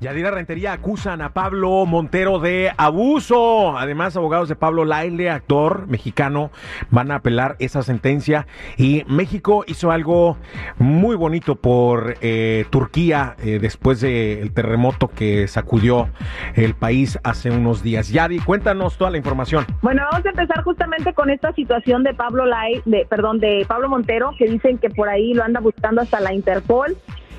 Yadira Rentería acusan a Pablo Montero de abuso. Además, abogados de Pablo Laile, actor mexicano, van a apelar esa sentencia. Y México hizo algo muy bonito por eh, Turquía eh, después del terremoto que sacudió el país hace unos días. Yadi, cuéntanos toda la información. Bueno, vamos a empezar justamente con esta situación de Pablo Lai, de, perdón, de Pablo Montero, que dicen que por ahí lo anda buscando hasta la Interpol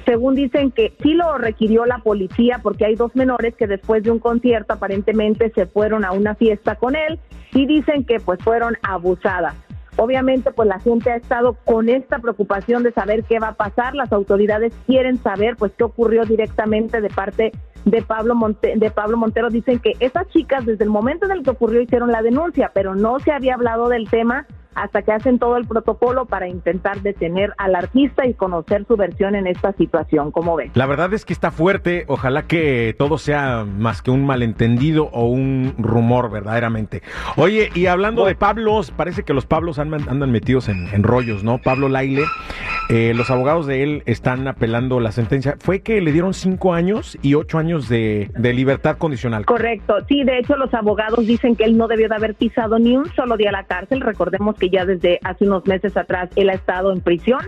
según dicen que sí lo requirió la policía porque hay dos menores que después de un concierto aparentemente se fueron a una fiesta con él y dicen que pues fueron abusadas. Obviamente pues la gente ha estado con esta preocupación de saber qué va a pasar, las autoridades quieren saber pues qué ocurrió directamente de parte de Pablo de Pablo Montero dicen que esas chicas desde el momento en el que ocurrió hicieron la denuncia, pero no se había hablado del tema hasta que hacen todo el protocolo para intentar detener al artista y conocer su versión en esta situación. ¿Cómo ven? La verdad es que está fuerte. Ojalá que todo sea más que un malentendido o un rumor, verdaderamente. Oye, y hablando de Pablos, parece que los Pablos andan, andan metidos en, en rollos, ¿no? Pablo Laile eh, los abogados de él están apelando la sentencia. Fue que le dieron cinco años y ocho años de, libertad condicional. Correcto. Sí, de hecho los abogados dicen que él no debió de haber pisado ni un solo día a la cárcel. Recordemos que ya desde hace unos meses atrás él ha estado en prisión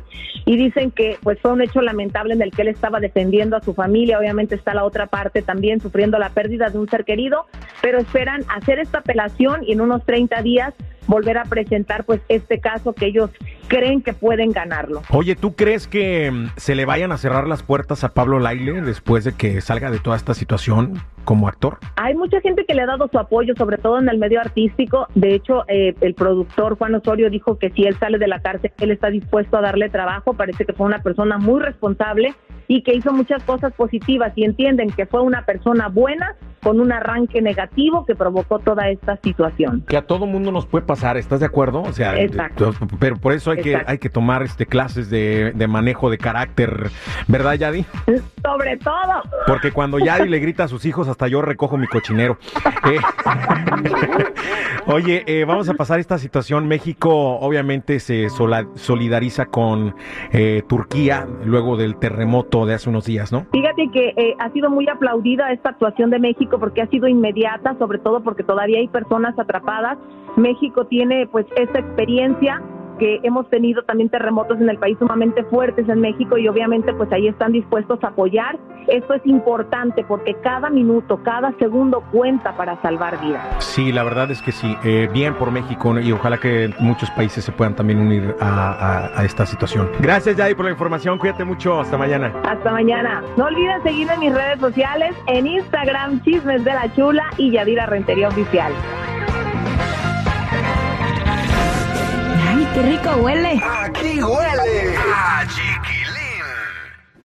y dicen que pues fue un hecho lamentable en el que él estaba defendiendo a su familia. Obviamente está la otra parte también sufriendo la pérdida de un ser querido, pero esperan hacer esta apelación y en unos 30 días volver a presentar pues este caso que ellos creen que pueden ganarlo. Oye, ¿tú crees que mm, se le vayan a cerrar las puertas a Pablo Laile después de que salga de toda esta situación como actor? Hay mucha gente que le ha dado su apoyo, sobre todo en el medio artístico. De hecho, eh, el productor Juan Osorio dijo que si él sale de la cárcel, él está dispuesto a darle trabajo. Parece que fue una persona muy responsable y que hizo muchas cosas positivas y entienden que fue una persona buena con un arranque negativo que provocó toda esta situación. Que a todo mundo nos puede pasar, ¿estás de acuerdo? O sea, Exacto. pero por eso hay que hay que tomar este clases de, manejo de carácter, ¿verdad, Yadi? Sobre todo. Porque cuando Yadi le grita a sus hijos, hasta yo recojo mi cochinero. Eh, oye, eh, vamos a pasar esta situación. México obviamente se solidariza con eh, Turquía luego del terremoto de hace unos días, ¿no? Fíjate que ha sido muy aplaudida esta actuación de México porque ha sido inmediata, sobre todo porque todavía hay personas atrapadas. México tiene pues esta experiencia que hemos tenido también terremotos en el país sumamente fuertes en México y obviamente pues ahí están dispuestos a apoyar. Esto es importante porque cada minuto, cada segundo cuenta para salvar vidas. Sí, la verdad es que sí, eh, bien por México y ojalá que muchos países se puedan también unir a, esta situación. Gracias Yadi por la información, cuídate mucho, hasta mañana. Hasta mañana. No olviden seguirme en mis redes sociales, en Instagram, Chismes de la Chula y Yadira Rentería Oficial. ¡Qué rico huele! ¡Aquí huele! ¡Allí!